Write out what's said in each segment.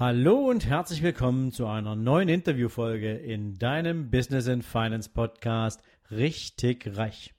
Hallo und herzlich willkommen zu einer neuen Interviewfolge in deinem Business and Finance Podcast Richtig Reich.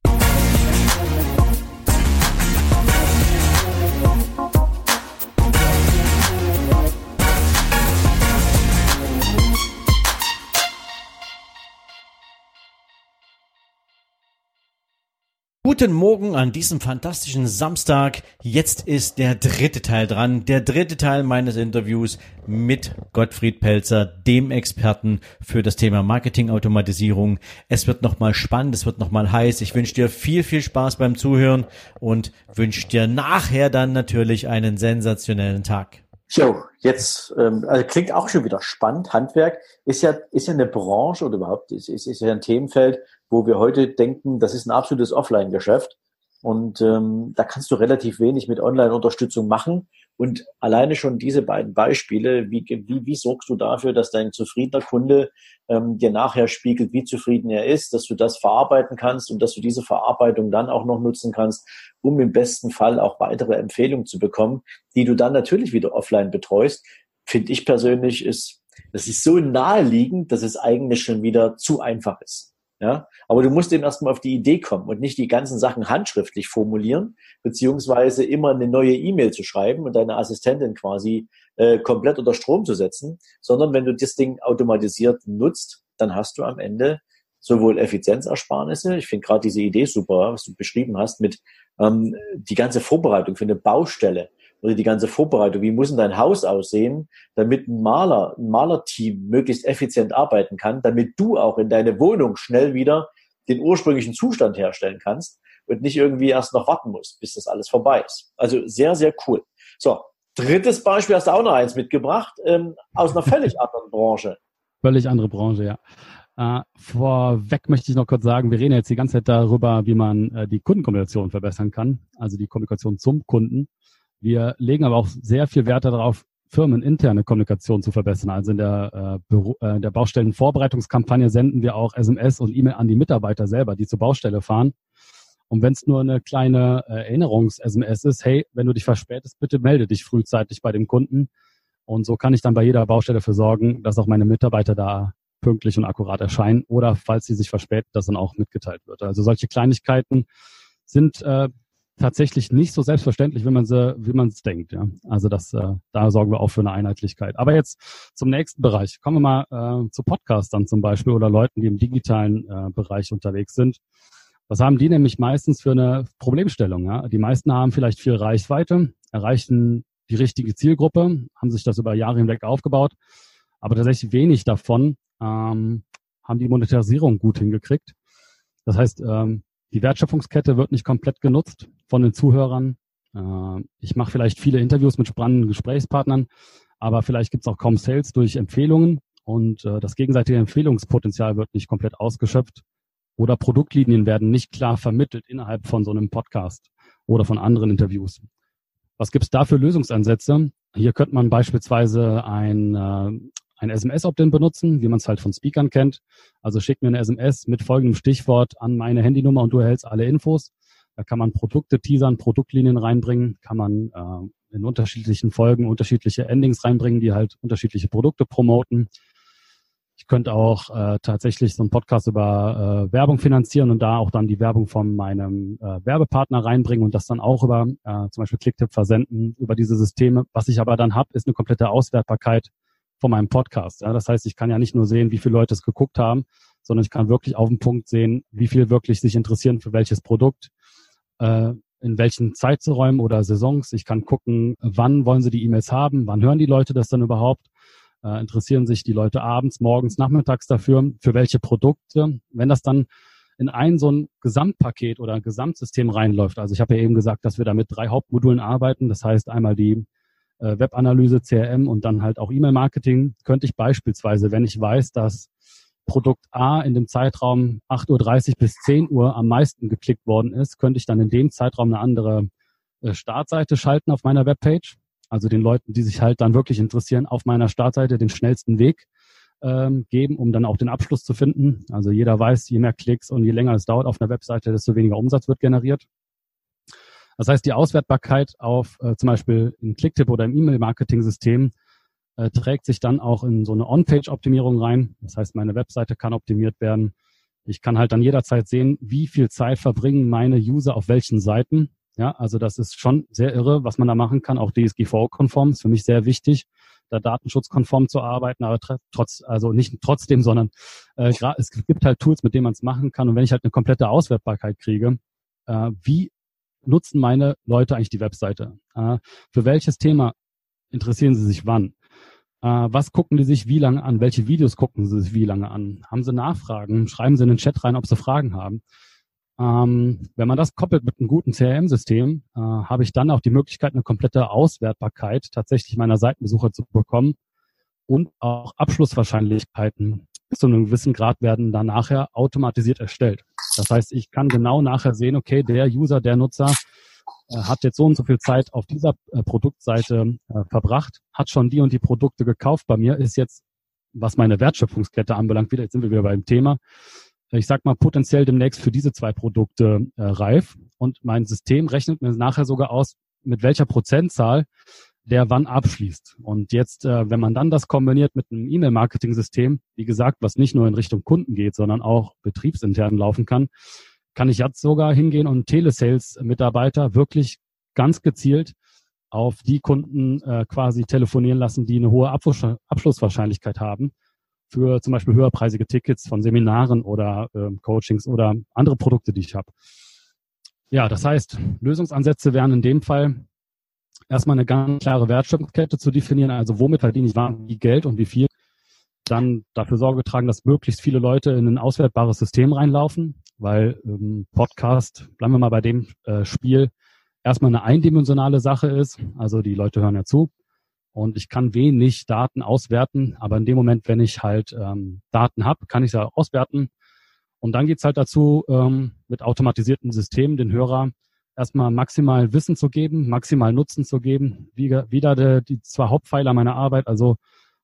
Guten Morgen an diesem fantastischen Samstag. Jetzt ist der dritte Teil dran, der dritte Teil meines Interviews mit Gottfried Pelzer, dem Experten für das Thema Marketingautomatisierung. Es wird nochmal spannend, es wird nochmal heiß. Ich wünsche dir viel, viel Spaß beim Zuhören und wünsche dir nachher dann natürlich einen sensationellen Tag. Jo, jetzt ähm, also klingt auch schon wieder spannend. Handwerk ist ja ist ja eine Branche oder überhaupt ist, ist, ist ja ein Themenfeld, wo wir heute denken, das ist ein absolutes Offline-Geschäft. Und ähm, da kannst du relativ wenig mit Online-Unterstützung machen. Und alleine schon diese beiden Beispiele, wie, wie, wie sorgst du dafür, dass dein zufriedener Kunde ähm, dir nachher spiegelt, wie zufrieden er ist, dass du das verarbeiten kannst und dass du diese Verarbeitung dann auch noch nutzen kannst, um im besten Fall auch weitere Empfehlungen zu bekommen, die du dann natürlich wieder offline betreust, finde ich persönlich ist, das ist so naheliegend, dass es eigentlich schon wieder zu einfach ist. Ja, aber du musst eben erstmal auf die Idee kommen und nicht die ganzen Sachen handschriftlich formulieren, beziehungsweise immer eine neue E-Mail zu schreiben und deine Assistentin quasi äh, komplett unter Strom zu setzen, sondern wenn du das Ding automatisiert nutzt, dann hast du am Ende sowohl Effizienzersparnisse, ich finde gerade diese Idee super, was du beschrieben hast, mit ähm, die ganze Vorbereitung für eine Baustelle oder die ganze Vorbereitung, wie muss denn dein Haus aussehen, damit ein Maler, ein Malerteam möglichst effizient arbeiten kann, damit du auch in deine Wohnung schnell wieder den ursprünglichen Zustand herstellen kannst und nicht irgendwie erst noch warten musst, bis das alles vorbei ist. Also sehr, sehr cool. So, drittes Beispiel hast du auch noch eins mitgebracht, ähm, aus einer völlig anderen Branche. Völlig andere Branche, ja. Uh, vorweg möchte ich noch kurz sagen, wir reden jetzt die ganze Zeit darüber, wie man uh, die Kundenkommunikation verbessern kann, also die Kommunikation zum Kunden. Wir legen aber auch sehr viel Wert darauf, firmeninterne Kommunikation zu verbessern. Also in der, äh, Büro, äh, in der Baustellenvorbereitungskampagne senden wir auch SMS und E-Mail an die Mitarbeiter selber, die zur Baustelle fahren. Und wenn es nur eine kleine äh, Erinnerungs-SMS ist, hey, wenn du dich verspätest, bitte melde dich frühzeitig bei dem Kunden. Und so kann ich dann bei jeder Baustelle dafür sorgen, dass auch meine Mitarbeiter da pünktlich und akkurat erscheinen oder falls sie sich verspäten, dass dann auch mitgeteilt wird. Also solche Kleinigkeiten sind äh, tatsächlich nicht so selbstverständlich, wie man sie, wie man es denkt. Ja. Also das, äh, da sorgen wir auch für eine Einheitlichkeit. Aber jetzt zum nächsten Bereich. Kommen wir mal äh, zu Podcastern zum Beispiel oder Leuten, die im digitalen äh, Bereich unterwegs sind. Was haben die nämlich meistens für eine Problemstellung? Ja? Die meisten haben vielleicht viel Reichweite, erreichen die richtige Zielgruppe, haben sich das über Jahre hinweg aufgebaut, aber tatsächlich wenig davon ähm, haben die Monetarisierung gut hingekriegt. Das heißt, ähm, die Wertschöpfungskette wird nicht komplett genutzt von den Zuhörern. Äh, ich mache vielleicht viele Interviews mit spannenden Gesprächspartnern, aber vielleicht gibt es auch kaum Sales durch Empfehlungen und äh, das gegenseitige Empfehlungspotenzial wird nicht komplett ausgeschöpft oder Produktlinien werden nicht klar vermittelt innerhalb von so einem Podcast oder von anderen Interviews. Was gibt es da für Lösungsansätze? Hier könnte man beispielsweise ein, äh, ein SMS-Opt-in benutzen, wie man es halt von Speakern kennt. Also schick mir eine SMS mit folgendem Stichwort an meine Handynummer und du erhältst alle Infos. Da kann man Produkte teasern, Produktlinien reinbringen, kann man äh, in unterschiedlichen Folgen unterschiedliche Endings reinbringen, die halt unterschiedliche Produkte promoten. Ich könnte auch äh, tatsächlich so einen Podcast über äh, Werbung finanzieren und da auch dann die Werbung von meinem äh, Werbepartner reinbringen und das dann auch über äh, zum Beispiel Clicktip versenden, über diese Systeme. Was ich aber dann habe, ist eine komplette Auswertbarkeit von meinem Podcast. Das heißt, ich kann ja nicht nur sehen, wie viele Leute es geguckt haben, sondern ich kann wirklich auf den Punkt sehen, wie viel wirklich sich interessieren für welches Produkt, äh, in welchen Zeiträumen oder Saisons. Ich kann gucken, wann wollen sie die E-Mails haben, wann hören die Leute das dann überhaupt, äh, interessieren sich die Leute abends, morgens, nachmittags dafür, für welche Produkte. Wenn das dann in ein so ein Gesamtpaket oder ein Gesamtsystem reinläuft. Also ich habe ja eben gesagt, dass wir da mit drei Hauptmodulen arbeiten. Das heißt einmal die äh, Webanalyse, CRM und dann halt auch E-Mail-Marketing, könnte ich beispielsweise, wenn ich weiß, dass Produkt A in dem Zeitraum 8.30 Uhr bis 10 Uhr am meisten geklickt worden ist, könnte ich dann in dem Zeitraum eine andere äh, Startseite schalten auf meiner Webpage. Also den Leuten, die sich halt dann wirklich interessieren, auf meiner Startseite den schnellsten Weg ähm, geben, um dann auch den Abschluss zu finden. Also jeder weiß, je mehr Klicks und je länger es dauert auf einer Webseite, desto weniger Umsatz wird generiert. Das heißt, die Auswertbarkeit auf äh, zum Beispiel im Clicktip oder im E-Mail-Marketing-System äh, trägt sich dann auch in so eine On-Page-Optimierung rein. Das heißt, meine Webseite kann optimiert werden. Ich kann halt dann jederzeit sehen, wie viel Zeit verbringen meine User auf welchen Seiten. Ja, also das ist schon sehr irre, was man da machen kann. Auch DSGVO-konform ist für mich sehr wichtig, da datenschutzkonform zu arbeiten, aber trotz, also nicht trotzdem, sondern äh, es gibt halt Tools, mit denen man es machen kann. Und wenn ich halt eine komplette Auswertbarkeit kriege, äh, wie nutzen meine Leute eigentlich die Webseite? Äh, für welches Thema interessieren sie sich wann? Äh, was gucken die sich wie lange an? Welche Videos gucken sie sich wie lange an? Haben sie Nachfragen? Schreiben sie in den Chat rein, ob sie Fragen haben? Ähm, wenn man das koppelt mit einem guten CRM-System, äh, habe ich dann auch die Möglichkeit, eine komplette Auswertbarkeit tatsächlich meiner Seitenbesucher zu bekommen und auch Abschlusswahrscheinlichkeiten zu einem gewissen Grad werden dann nachher automatisiert erstellt. Das heißt, ich kann genau nachher sehen, okay, der User, der Nutzer äh, hat jetzt so und so viel Zeit auf dieser äh, Produktseite äh, verbracht, hat schon die und die Produkte gekauft bei mir, ist jetzt, was meine Wertschöpfungskette anbelangt, wieder, jetzt sind wir wieder beim Thema, ich sag mal, potenziell demnächst für diese zwei Produkte reif. Und mein System rechnet mir nachher sogar aus, mit welcher Prozentzahl der wann abschließt. Und jetzt, äh, wenn man dann das kombiniert mit einem E-Mail-Marketing-System, wie gesagt, was nicht nur in Richtung Kunden geht, sondern auch betriebsintern laufen kann, kann ich jetzt sogar hingehen und Telesales-Mitarbeiter wirklich ganz gezielt auf die Kunden äh, quasi telefonieren lassen, die eine hohe Abschluss Abschlusswahrscheinlichkeit haben für zum Beispiel höherpreisige Tickets von Seminaren oder äh, Coachings oder andere Produkte, die ich habe. Ja, das heißt, Lösungsansätze wären in dem Fall erstmal eine ganz klare Wertschöpfungskette zu definieren, also womit verdiene ich wie Geld und wie viel. Dann dafür Sorge tragen, dass möglichst viele Leute in ein auswertbares System reinlaufen, weil ähm, Podcast, bleiben wir mal bei dem äh, Spiel, erstmal eine eindimensionale Sache ist. Also die Leute hören ja zu und ich kann wenig Daten auswerten, aber in dem Moment, wenn ich halt ähm, Daten habe, kann ich sie auswerten. Und dann geht's halt dazu, ähm, mit automatisierten Systemen den Hörer erstmal maximal Wissen zu geben, maximal Nutzen zu geben. Wieder, wieder die, die zwei Hauptpfeiler meiner Arbeit, also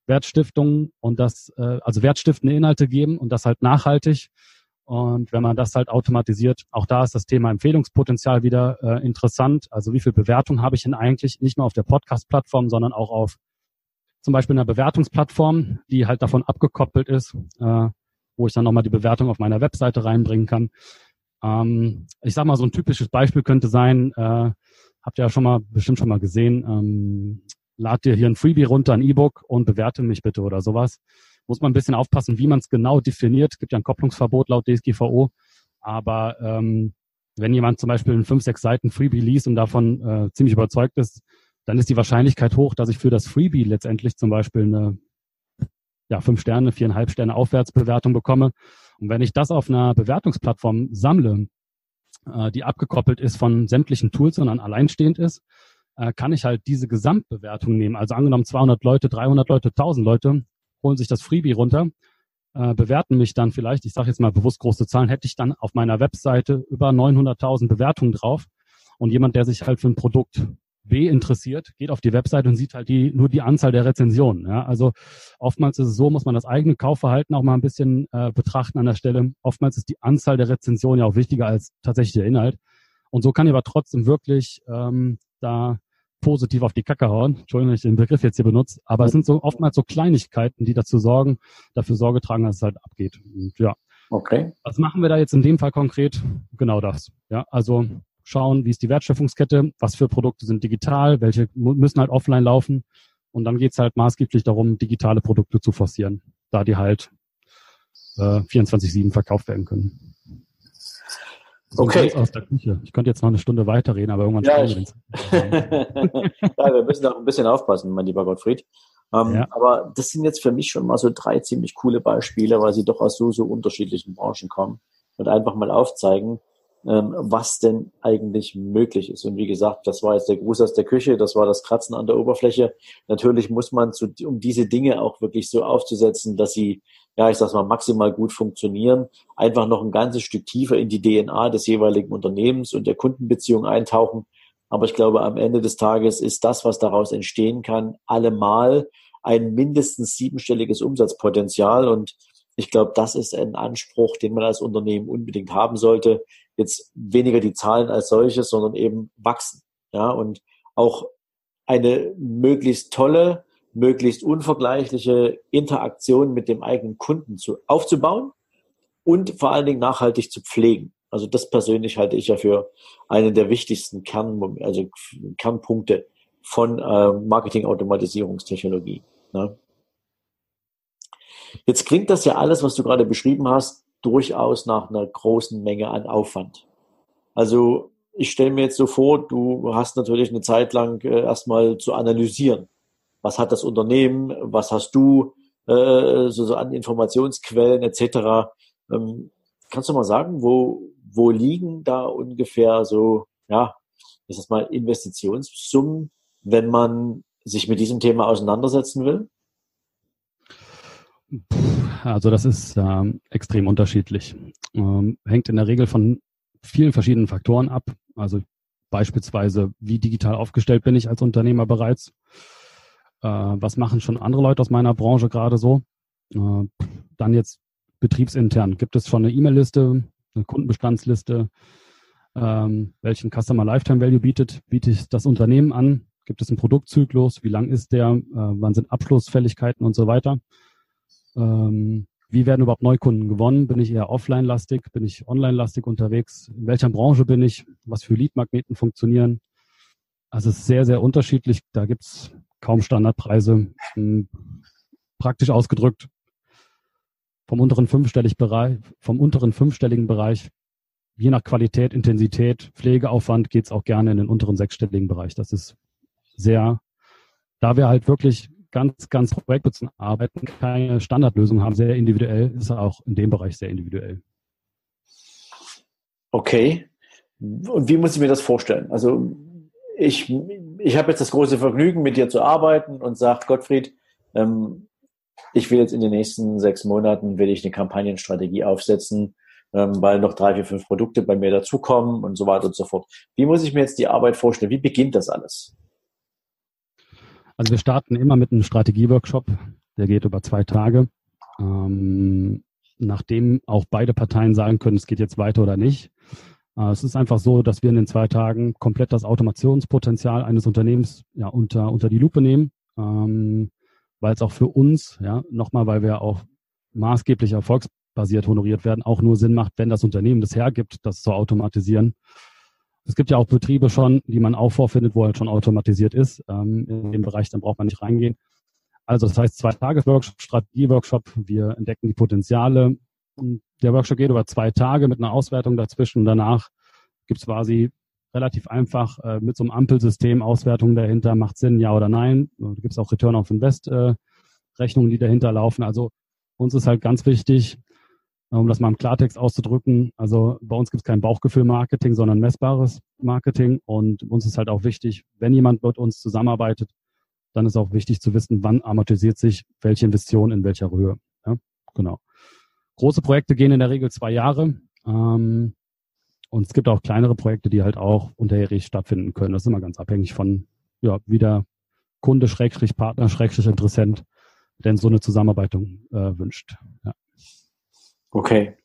Wertstiftung und das, äh, also wertstiftende Inhalte geben und das halt nachhaltig. Und wenn man das halt automatisiert, auch da ist das Thema Empfehlungspotenzial wieder äh, interessant. Also wie viel Bewertung habe ich denn eigentlich nicht nur auf der Podcast-Plattform, sondern auch auf zum Beispiel einer Bewertungsplattform, die halt davon abgekoppelt ist, äh, wo ich dann nochmal die Bewertung auf meiner Webseite reinbringen kann. Ähm, ich sag mal, so ein typisches Beispiel könnte sein, äh, habt ihr ja schon mal, bestimmt schon mal gesehen, ähm, lad dir hier ein Freebie runter, ein E-Book und bewerte mich bitte oder sowas. Muss man ein bisschen aufpassen, wie man es genau definiert. Es gibt ja ein Kopplungsverbot laut DSGVO. Aber ähm, wenn jemand zum Beispiel ein fünf, sechs Seiten Freebie liest und davon äh, ziemlich überzeugt ist, dann ist die Wahrscheinlichkeit hoch, dass ich für das Freebie letztendlich zum Beispiel eine ja, fünf Sterne, viereinhalb Sterne Aufwärtsbewertung bekomme. Und wenn ich das auf einer Bewertungsplattform sammle, äh, die abgekoppelt ist von sämtlichen Tools, sondern alleinstehend ist, äh, kann ich halt diese Gesamtbewertung nehmen. Also angenommen 200 Leute, 300 Leute, 1000 Leute holen sich das Freebie runter, äh, bewerten mich dann vielleicht, ich sage jetzt mal bewusst große Zahlen, hätte ich dann auf meiner Webseite über 900.000 Bewertungen drauf. Und jemand, der sich halt für ein Produkt B interessiert, geht auf die Website und sieht halt die, nur die Anzahl der Rezensionen. Ja? Also oftmals ist es so, muss man das eigene Kaufverhalten auch mal ein bisschen äh, betrachten an der Stelle. Oftmals ist die Anzahl der Rezensionen ja auch wichtiger als tatsächlich der Inhalt. Und so kann ich aber trotzdem wirklich ähm, da positiv auf die Kacke hauen. Entschuldigung, wenn ich den Begriff jetzt hier benutze. Aber es sind so oftmals so Kleinigkeiten, die dazu sorgen, dafür Sorge tragen, dass es halt abgeht. Und ja. Okay. Was machen wir da jetzt in dem Fall konkret? Genau das. Ja, also schauen, wie ist die Wertschöpfungskette, was für Produkte sind digital, welche müssen halt offline laufen. Und dann geht's halt maßgeblich darum, digitale Produkte zu forcieren, da die halt äh, 24-7 verkauft werden können. Okay. Aus der Küche. Ich könnte jetzt noch eine Stunde weiterreden, aber irgendwann ja, ich... ja, wir müssen auch ein bisschen aufpassen, mein lieber Gottfried. Ähm, ja. Aber das sind jetzt für mich schon mal so drei ziemlich coole Beispiele, weil sie doch aus so, so unterschiedlichen Branchen kommen und einfach mal aufzeigen, was denn eigentlich möglich ist. Und wie gesagt, das war jetzt der Gruß aus der Küche, das war das Kratzen an der Oberfläche. Natürlich muss man, zu, um diese Dinge auch wirklich so aufzusetzen, dass sie, ja, ich sag's mal, maximal gut funktionieren, einfach noch ein ganzes Stück tiefer in die DNA des jeweiligen Unternehmens und der Kundenbeziehung eintauchen. Aber ich glaube, am Ende des Tages ist das, was daraus entstehen kann, allemal ein mindestens siebenstelliges Umsatzpotenzial und ich glaube, das ist ein Anspruch, den man als Unternehmen unbedingt haben sollte. Jetzt weniger die Zahlen als solches, sondern eben wachsen. Ja, und auch eine möglichst tolle, möglichst unvergleichliche Interaktion mit dem eigenen Kunden zu, aufzubauen und vor allen Dingen nachhaltig zu pflegen. Also das persönlich halte ich ja für einen der wichtigsten Kern, also Kernpunkte von äh, Marketing-Automatisierungstechnologie. Ne? Jetzt klingt das ja alles, was du gerade beschrieben hast, durchaus nach einer großen Menge an Aufwand. Also ich stelle mir jetzt so vor, du hast natürlich eine Zeit lang äh, erstmal zu analysieren. Was hat das Unternehmen? Was hast du äh, so, so an Informationsquellen etc. Ähm, kannst du mal sagen, wo, wo liegen da ungefähr so, ja, ist das mal Investitionssummen, wenn man sich mit diesem Thema auseinandersetzen will? Also das ist ähm, extrem unterschiedlich. Ähm, hängt in der Regel von vielen verschiedenen Faktoren ab. Also beispielsweise, wie digital aufgestellt bin ich als Unternehmer bereits? Äh, was machen schon andere Leute aus meiner Branche gerade so? Äh, dann jetzt betriebsintern. Gibt es schon eine E-Mail-Liste, eine Kundenbestandsliste? Ähm, welchen Customer Lifetime Value bietet, bietet das Unternehmen an? Gibt es einen Produktzyklus? Wie lang ist der? Äh, wann sind Abschlussfälligkeiten und so weiter? Ähm, wie werden überhaupt Neukunden gewonnen? Bin ich eher offline-lastig? Bin ich online-lastig unterwegs? In welcher Branche bin ich? Was für Lead-Magneten funktionieren? Also es ist sehr, sehr unterschiedlich. Da gibt's kaum Standardpreise. Hm, praktisch ausgedrückt, vom unteren fünfstelligen Bereich, vom unteren fünfstelligen Bereich, je nach Qualität, Intensität, Pflegeaufwand geht's auch gerne in den unteren sechsstelligen Bereich. Das ist sehr, da wir halt wirklich ganz, ganz projektbezogen arbeiten, keine Standardlösung haben, sehr individuell, ist auch in dem Bereich sehr individuell. Okay. Und wie muss ich mir das vorstellen? Also ich, ich habe jetzt das große Vergnügen, mit dir zu arbeiten und sage, Gottfried, ähm, ich will jetzt in den nächsten sechs Monaten will ich eine Kampagnenstrategie aufsetzen, ähm, weil noch drei, vier, fünf Produkte bei mir dazukommen und so weiter und so fort. Wie muss ich mir jetzt die Arbeit vorstellen? Wie beginnt das alles? Also wir starten immer mit einem Strategieworkshop, der geht über zwei Tage. Ähm, nachdem auch beide Parteien sagen können, es geht jetzt weiter oder nicht. Äh, es ist einfach so, dass wir in den zwei Tagen komplett das Automationspotenzial eines Unternehmens ja, unter, unter die Lupe nehmen, ähm, weil es auch für uns, ja, nochmal, weil wir auch maßgeblich erfolgsbasiert honoriert werden, auch nur Sinn macht, wenn das Unternehmen das hergibt, das zu automatisieren. Es gibt ja auch Betriebe schon, die man auch vorfindet, wo halt schon automatisiert ist. Ähm, in dem Bereich, dann braucht man nicht reingehen. Also das heißt, zwei Tages-Workshop, Strategie-Workshop, wir entdecken die Potenziale. Der Workshop geht über zwei Tage mit einer Auswertung dazwischen. Danach gibt es quasi relativ einfach äh, mit so einem Ampelsystem Auswertungen dahinter, macht Sinn, ja oder nein. Da gibt es auch Return of Invest äh, Rechnungen, die dahinter laufen. Also uns ist halt ganz wichtig, um das mal im Klartext auszudrücken. Also bei uns gibt es kein Bauchgefühl-Marketing, sondern messbares Marketing. Und uns ist halt auch wichtig, wenn jemand mit uns zusammenarbeitet, dann ist auch wichtig zu wissen, wann amortisiert sich welche Investition in welcher Höhe. Ja, genau. Große Projekte gehen in der Regel zwei Jahre. Ähm, und es gibt auch kleinere Projekte, die halt auch unterjährig stattfinden können. Das ist immer ganz abhängig von, ja, wie der Kunde, Schrägstrich Partner, Schrägstrich Interessent denn so eine Zusammenarbeit äh, wünscht. Ja. Okay.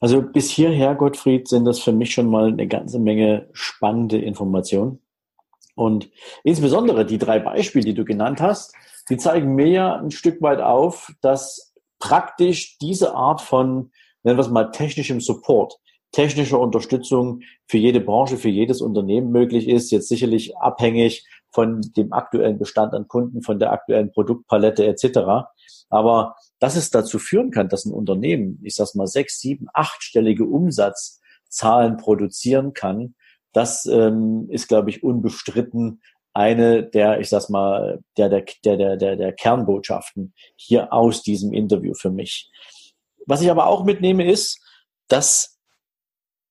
Also bis hierher, Gottfried, sind das für mich schon mal eine ganze Menge spannende Informationen. Und insbesondere die drei Beispiele, die du genannt hast, die zeigen mir ja ein Stück weit auf, dass praktisch diese Art von, nennen wir es mal, technischem Support, technischer Unterstützung für jede Branche, für jedes Unternehmen möglich ist. Jetzt sicherlich abhängig von dem aktuellen Bestand an Kunden, von der aktuellen Produktpalette etc. Aber dass es dazu führen kann, dass ein Unternehmen, ich sag's mal, sechs, sieben, achtstellige Umsatzzahlen produzieren kann, das ähm, ist, glaube ich, unbestritten eine der, ich sag's mal, der, der, der, der, der Kernbotschaften hier aus diesem Interview für mich. Was ich aber auch mitnehme, ist, dass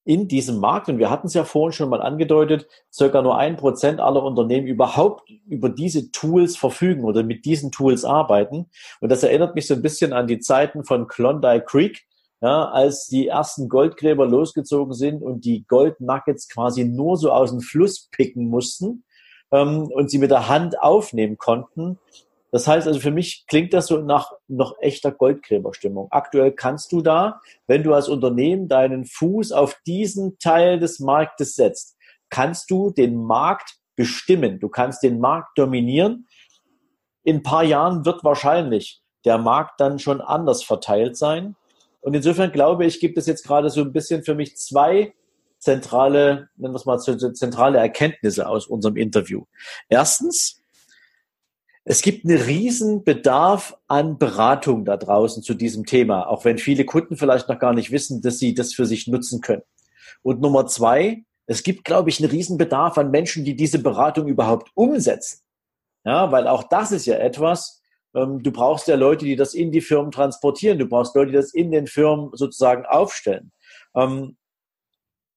in diesem Markt, und wir hatten es ja vorhin schon mal angedeutet, circa nur ein Prozent aller Unternehmen überhaupt über diese Tools verfügen oder mit diesen Tools arbeiten. Und das erinnert mich so ein bisschen an die Zeiten von Klondike Creek, ja, als die ersten Goldgräber losgezogen sind und die Gold Nuggets quasi nur so aus dem Fluss picken mussten ähm, und sie mit der Hand aufnehmen konnten. Das heißt also für mich klingt das so nach noch echter Goldgräberstimmung. Aktuell kannst du da, wenn du als Unternehmen deinen Fuß auf diesen Teil des Marktes setzt, kannst du den Markt bestimmen. Du kannst den Markt dominieren. in ein paar Jahren wird wahrscheinlich der Markt dann schon anders verteilt sein. Und insofern glaube ich, gibt es jetzt gerade so ein bisschen für mich zwei zentrale, nennen wir es mal, zentrale Erkenntnisse aus unserem Interview. Erstens, es gibt einen riesen Bedarf an Beratung da draußen zu diesem Thema, auch wenn viele Kunden vielleicht noch gar nicht wissen, dass sie das für sich nutzen können. Und Nummer zwei, es gibt, glaube ich, einen riesen Bedarf an Menschen, die diese Beratung überhaupt umsetzen. Ja, weil auch das ist ja etwas, ähm, du brauchst ja Leute, die das in die Firmen transportieren. Du brauchst Leute, die das in den Firmen sozusagen aufstellen. Ähm,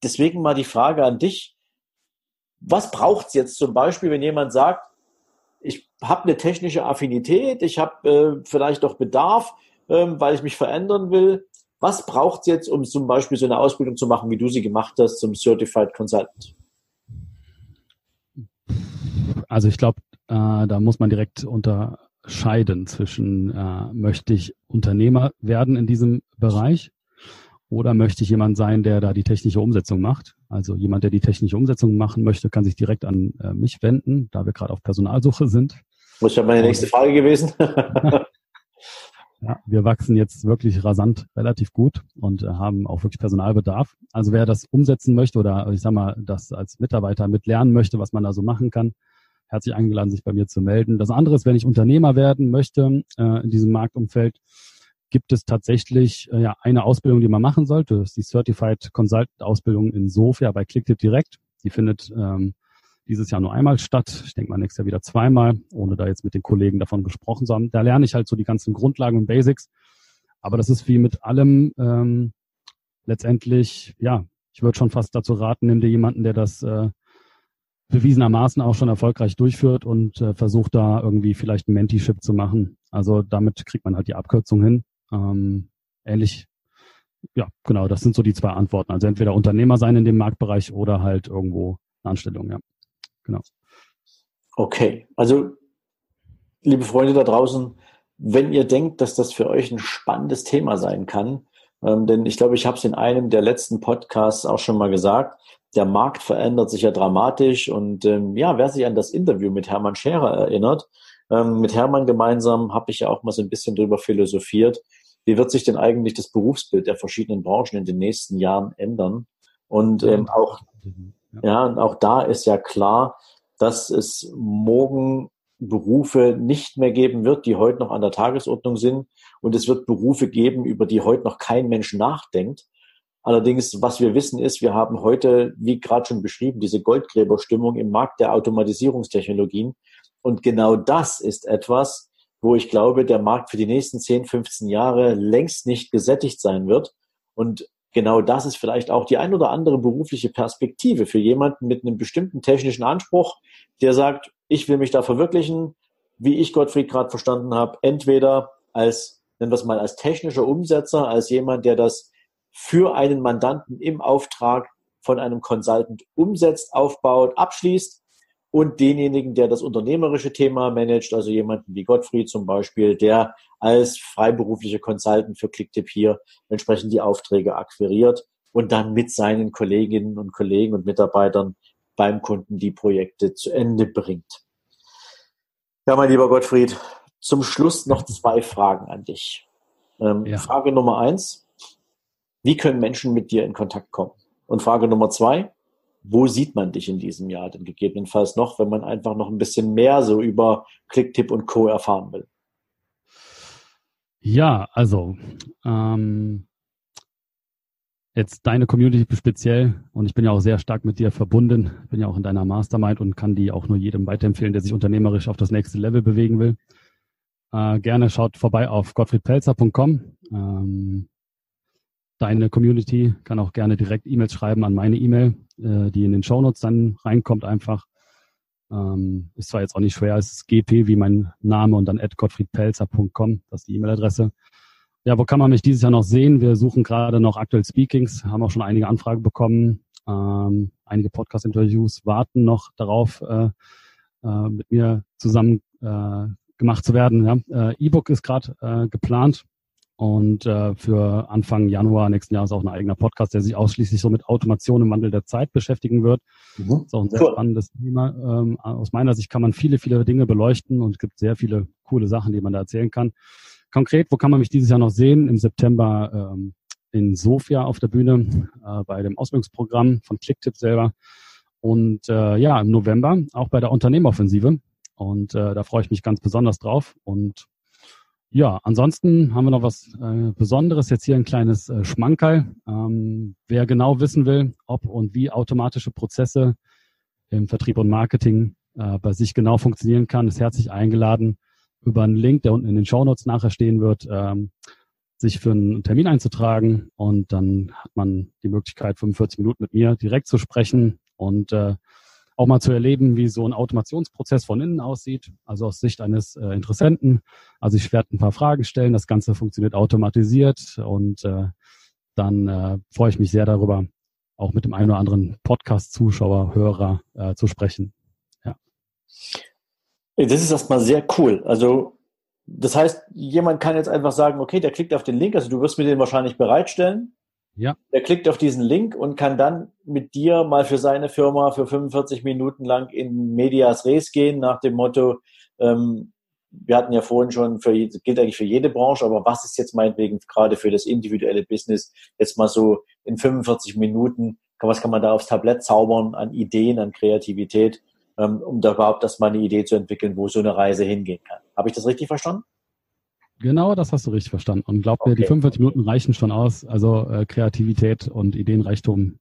deswegen mal die Frage an dich. Was braucht es jetzt zum Beispiel, wenn jemand sagt, habe eine technische Affinität, ich habe äh, vielleicht auch Bedarf, ähm, weil ich mich verändern will. Was braucht es jetzt, um zum Beispiel so eine Ausbildung zu machen, wie du sie gemacht hast, zum Certified Consultant? Also ich glaube, äh, da muss man direkt unterscheiden zwischen, äh, möchte ich Unternehmer werden in diesem Bereich oder möchte ich jemand sein, der da die technische Umsetzung macht? Also jemand, der die technische Umsetzung machen möchte, kann sich direkt an äh, mich wenden, da wir gerade auf Personalsuche sind. Das ist ja meine nächste Frage gewesen. ja, wir wachsen jetzt wirklich rasant relativ gut und äh, haben auch wirklich Personalbedarf. Also wer das umsetzen möchte oder ich sag mal, das als Mitarbeiter mitlernen möchte, was man da so machen kann, herzlich eingeladen, sich bei mir zu melden. Das andere ist, wenn ich Unternehmer werden möchte äh, in diesem Marktumfeld, gibt es tatsächlich äh, ja eine Ausbildung, die man machen sollte. Das ist die Certified Consultant Ausbildung in Sofia bei Clicktip direkt. Die findet ähm, dieses Jahr nur einmal statt. Ich denke mal nächstes Jahr wieder zweimal, ohne da jetzt mit den Kollegen davon gesprochen zu haben. Da lerne ich halt so die ganzen Grundlagen und Basics. Aber das ist wie mit allem ähm, letztendlich, ja, ich würde schon fast dazu raten, nimm dir jemanden, der das äh, bewiesenermaßen auch schon erfolgreich durchführt und äh, versucht da irgendwie vielleicht ein Mentiship zu machen. Also damit kriegt man halt die Abkürzung hin. Ähm, ähnlich, ja, genau, das sind so die zwei Antworten. Also entweder Unternehmer sein in dem Marktbereich oder halt irgendwo eine Anstellung, ja. Genau. Okay, also liebe Freunde da draußen, wenn ihr denkt, dass das für euch ein spannendes Thema sein kann, ähm, denn ich glaube, ich habe es in einem der letzten Podcasts auch schon mal gesagt, der Markt verändert sich ja dramatisch und ähm, ja, wer sich an das Interview mit Hermann Scherer erinnert, ähm, mit Hermann gemeinsam habe ich ja auch mal so ein bisschen drüber philosophiert, wie wird sich denn eigentlich das Berufsbild der verschiedenen Branchen in den nächsten Jahren ändern? Und ähm, auch, ja, und auch da ist ja klar, dass es morgen Berufe nicht mehr geben wird, die heute noch an der Tagesordnung sind. Und es wird Berufe geben, über die heute noch kein Mensch nachdenkt. Allerdings, was wir wissen ist, wir haben heute, wie gerade schon beschrieben, diese Goldgräberstimmung im Markt der Automatisierungstechnologien. Und genau das ist etwas, wo ich glaube, der Markt für die nächsten 10, 15 Jahre längst nicht gesättigt sein wird. Und genau das ist vielleicht auch die ein oder andere berufliche Perspektive für jemanden mit einem bestimmten technischen Anspruch, der sagt, ich will mich da verwirklichen, wie ich Gottfried gerade verstanden habe, entweder als, nennen wir es mal, als technischer Umsetzer, als jemand, der das für einen Mandanten im Auftrag von einem Consultant umsetzt, aufbaut, abschließt und denjenigen, der das unternehmerische Thema managt, also jemanden wie Gottfried zum Beispiel, der als freiberuflicher Consultant für Clicktip hier entsprechend die Aufträge akquiriert und dann mit seinen Kolleginnen und Kollegen und Mitarbeitern beim Kunden die Projekte zu Ende bringt. Ja, mein lieber Gottfried, zum Schluss noch zwei Fragen an dich. Ähm, ja. Frage Nummer eins. Wie können Menschen mit dir in Kontakt kommen? Und Frage Nummer zwei, wo sieht man dich in diesem Jahr denn gegebenenfalls noch, wenn man einfach noch ein bisschen mehr so über Clicktip und Co. erfahren will? Ja, also ähm, jetzt deine Community speziell und ich bin ja auch sehr stark mit dir verbunden, bin ja auch in deiner Mastermind und kann die auch nur jedem weiterempfehlen, der sich unternehmerisch auf das nächste Level bewegen will. Äh, gerne schaut vorbei auf gottfriedpelzer.com. Ähm, deine Community kann auch gerne direkt E-Mails schreiben an meine E-Mail, äh, die in den Shownotes dann reinkommt einfach. Ähm, ist zwar jetzt auch nicht schwer, es ist gp wie mein Name und dann at gottfriedpelzer.com, das ist die E-Mail-Adresse. Ja, wo kann man mich dieses Jahr noch sehen? Wir suchen gerade noch aktuell Speakings, haben auch schon einige Anfragen bekommen. Ähm, einige Podcast-Interviews warten noch darauf, äh, äh, mit mir zusammen äh, gemacht zu werden. Ja. Äh, E-Book ist gerade äh, geplant, Und äh, für Anfang Januar nächsten Jahres auch ein eigener Podcast, der sich ausschließlich so mit Automation im Wandel der Zeit beschäftigen wird. Mhm. Das ist auch ein sehr cool. spannendes Thema. Ähm, aus meiner Sicht kann man viele, viele Dinge beleuchten und es gibt sehr viele coole Sachen, die man da erzählen kann. Konkret, wo kann man mich dieses Jahr noch sehen? Im September ähm, in Sofia auf der Bühne äh, bei dem Ausbildungsprogramm von Clicktip selber. Und äh, ja, im November auch bei der Unternehmeroffensive. Und äh, da freue ich mich ganz besonders drauf. Und ja, ansonsten haben wir noch was äh, Besonderes. Jetzt hier ein kleines äh, Schmankerl. Ähm, wer genau wissen will, ob und wie automatische Prozesse im Vertrieb und Marketing äh, bei sich genau funktionieren kann, ist herzlich eingeladen, über einen Link, der unten in den Shownotes nachher stehen wird, ähm, sich für einen Termin einzutragen. Und dann hat man die Möglichkeit, 45 Minuten mit mir direkt zu sprechen und äh, auch mal zu erleben, wie so ein Automationsprozess von innen aussieht, also aus Sicht eines äh, Interessenten. Also ich werde ein paar Fragen stellen, das Ganze funktioniert automatisiert und äh, dann äh, freue ich mich sehr darüber, auch mit dem einen oder anderen Podcast-Zuschauer, Hörer äh, zu sprechen. Ja. Das ist erstmal sehr cool. Also das heißt, jemand kann jetzt einfach sagen, okay, der klickt auf den Link, also du wirst mir den wahrscheinlich bereitstellen. Ja. Der klickt auf diesen Link und kann dann mit dir mal für seine Firma für 45 Minuten lang in Medias Res gehen, nach dem Motto, ähm, wir hatten ja vorhin schon, für, gilt eigentlich für jede Branche, aber was ist jetzt meinetwegen gerade für das individuelle Business jetzt mal so in 45 Minuten, was kann man da aufs Tablett zaubern an Ideen, an Kreativität, ähm, um da überhaupt erstmal eine Idee zu entwickeln, wo so eine Reise hingehen kann. Habe ich das richtig verstanden? Genau, das hast du richtig verstanden. Und glaub mir, okay. die 45 Minuten reichen schon aus. Also äh, Kreativität und Ideenreichtum.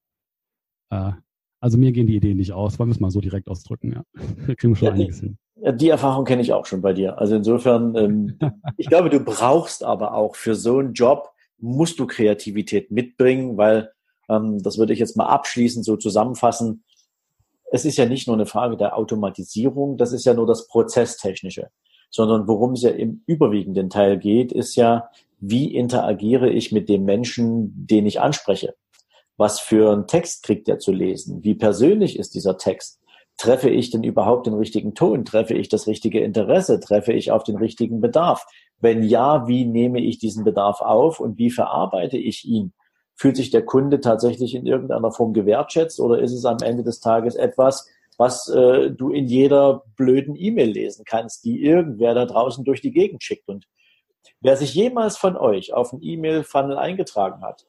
Äh, also mir gehen die Ideen nicht aus, wollen wir es mal so direkt ausdrücken. Ja. Wir kriegen schon ja, einiges hin. Ja, die Erfahrung kenne ich auch schon bei dir. Also insofern, ähm, ich glaube, du brauchst aber auch für so einen Job, musst du Kreativität mitbringen, weil ähm, das würde ich jetzt mal abschließend so zusammenfassen. Es ist ja nicht nur eine Frage der Automatisierung, das ist ja nur das Prozesstechnische sondern worum es ja im überwiegenden Teil geht, ist ja, wie interagiere ich mit dem Menschen, den ich anspreche? Was für einen Text kriegt er zu lesen? Wie persönlich ist dieser Text? Treffe ich denn überhaupt den richtigen Ton? Treffe ich das richtige Interesse? Treffe ich auf den richtigen Bedarf? Wenn ja, wie nehme ich diesen Bedarf auf und wie verarbeite ich ihn? Fühlt sich der Kunde tatsächlich in irgendeiner Form gewertschätzt oder ist es am Ende des Tages etwas, was äh, du in jeder blöden E-Mail lesen kannst, die irgendwer da draußen durch die Gegend schickt. Und wer sich jemals von euch auf ein E-Mail-Funnel eingetragen hat,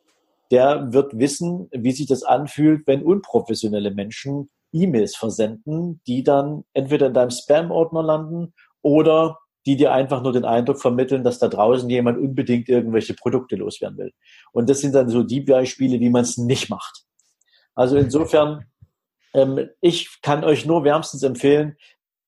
der wird wissen, wie sich das anfühlt, wenn unprofessionelle Menschen E-Mails versenden, die dann entweder in deinem Spam-Ordner landen oder die dir einfach nur den Eindruck vermitteln, dass da draußen jemand unbedingt irgendwelche Produkte loswerden will. Und das sind dann so die Beispiele, wie man es nicht macht. Also insofern ähm, ich kann euch nur wärmstens empfehlen,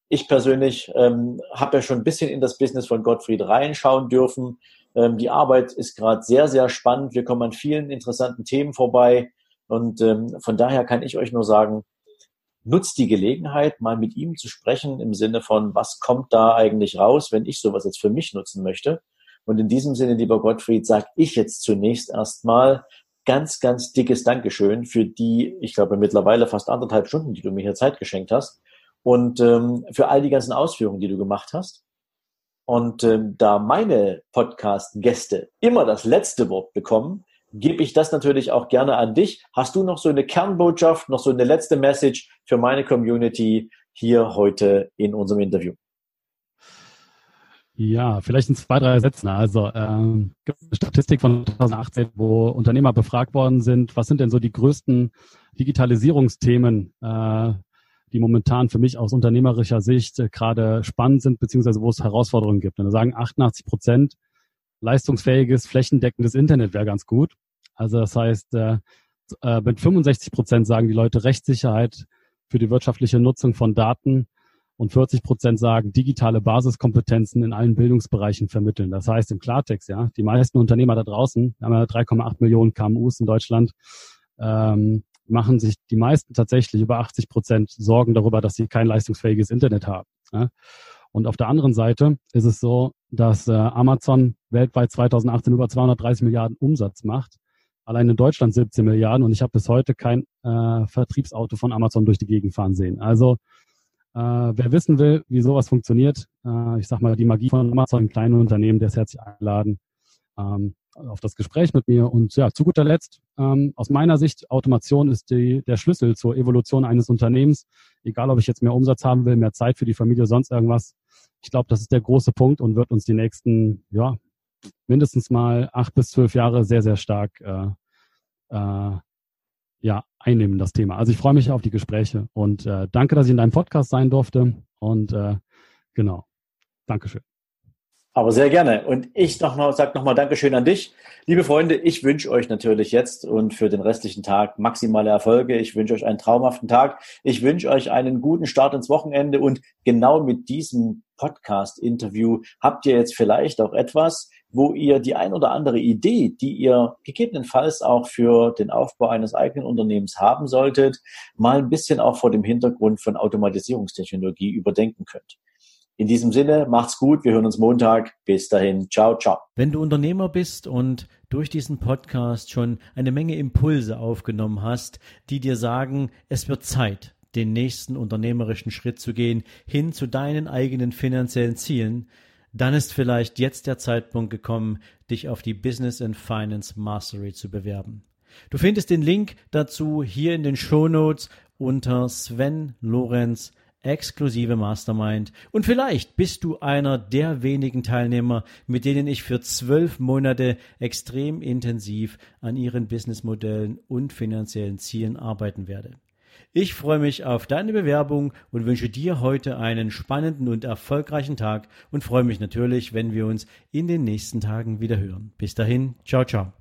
ich persönlich ähm, habe ja schon ein bisschen in das Business von Gottfried reinschauen dürfen. Ähm, die Arbeit ist gerade sehr, sehr spannend. Wir kommen an vielen interessanten Themen vorbei. Und ähm, von daher kann ich euch nur sagen, nutzt die Gelegenheit, mal mit ihm zu sprechen im Sinne von, was kommt da eigentlich raus, wenn ich sowas jetzt für mich nutzen möchte. Und in diesem Sinne, lieber Gottfried, sage ich jetzt zunächst erstmal ganz, ganz dickes Dankeschön für die, ich glaube, mittlerweile fast anderthalb Stunden, die du mir hier Zeit geschenkt hast und ähm, für all die ganzen Ausführungen, die du gemacht hast. Und ähm, da meine Podcast-Gäste immer das letzte Wort bekommen, gebe ich das natürlich auch gerne an dich. Hast du noch so eine Kernbotschaft, noch so eine letzte Message für meine Community hier heute in unserem Interview? Ja, vielleicht in zwei, drei Sätzen. Also ähm, gibt eine Statistik von 2018, wo Unternehmer befragt worden sind, was sind denn so die größten Digitalisierungsthemen, äh, die momentan für mich aus unternehmerischer Sicht äh, gerade spannend sind, beziehungsweise wo es Herausforderungen gibt. Und da sagen 88 Prozent, leistungsfähiges, flächendeckendes Internet wäre ganz gut. Also das heißt, äh, äh mit 65 Prozent sagen die Leute Rechtssicherheit für die wirtschaftliche Nutzung von Daten und 40 Prozent sagen, digitale Basiskompetenzen in allen Bildungsbereichen vermitteln. Das heißt im Klartext, ja, die meisten Unternehmer da draußen, wir haben ja 3,8 Millionen KMUs in Deutschland, ähm, machen sich die meisten tatsächlich über 80 Prozent Sorgen darüber, dass sie kein leistungsfähiges Internet haben. Ja. Und auf der anderen Seite ist es so, dass äh, Amazon weltweit 2018 über 230 Milliarden Umsatz macht. Allein in Deutschland 17 Milliarden und ich habe bis heute kein äh, Vertriebsauto von Amazon durch die Gegend fahren sehen. Also äh, wer wissen will, wie sowas funktioniert, äh, ich sag mal, die Magie von Amazon, kleinen Unternehmen, der ist herzlich eingeladen, ähm, auf das Gespräch mit mir. Und ja, zu guter Letzt, ähm, aus meiner Sicht, Automation ist die, der Schlüssel zur Evolution eines Unternehmens. Egal, ob ich jetzt mehr Umsatz haben will, mehr Zeit für die Familie, sonst irgendwas. Ich glaube, das ist der große Punkt und wird uns die nächsten, ja, mindestens mal acht bis zwölf Jahre sehr, sehr stark äh, äh, ja, einnehmen, das Thema. Also ich freue mich auf die Gespräche und äh, danke, dass ich in deinem Podcast sein durfte. Und äh, genau, Dankeschön. Aber sehr gerne. Und ich noch mal, sag nochmal Dankeschön an dich. Liebe Freunde, ich wünsche euch natürlich jetzt und für den restlichen Tag maximale Erfolge. Ich wünsche euch einen traumhaften Tag. Ich wünsche euch einen guten Start ins Wochenende. Und genau mit diesem Podcast-Interview habt ihr jetzt vielleicht auch etwas, wo ihr die ein oder andere Idee, die ihr gegebenenfalls auch für den Aufbau eines eigenen Unternehmens haben solltet, mal ein bisschen auch vor dem Hintergrund von Automatisierungstechnologie überdenken könnt. In diesem Sinne, macht's gut. Wir hören uns Montag. Bis dahin. Ciao, ciao. Wenn du Unternehmer bist und durch diesen Podcast schon eine Menge Impulse aufgenommen hast, die dir sagen, es wird Zeit, den nächsten unternehmerischen Schritt zu gehen, hin zu deinen eigenen finanziellen Zielen, dann ist vielleicht jetzt der Zeitpunkt gekommen, dich auf die Business and Finance Mastery zu bewerben. Du findest den Link dazu hier in den Show Notes unter Sven Lorenz exklusive Mastermind. Und vielleicht bist du einer der wenigen Teilnehmer, mit denen ich für zwölf Monate extrem intensiv an ihren Businessmodellen und finanziellen Zielen arbeiten werde. Ich freue mich auf deine Bewerbung und wünsche dir heute einen spannenden und erfolgreichen Tag und freue mich natürlich, wenn wir uns in den nächsten Tagen wieder hören. Bis dahin, ciao, ciao.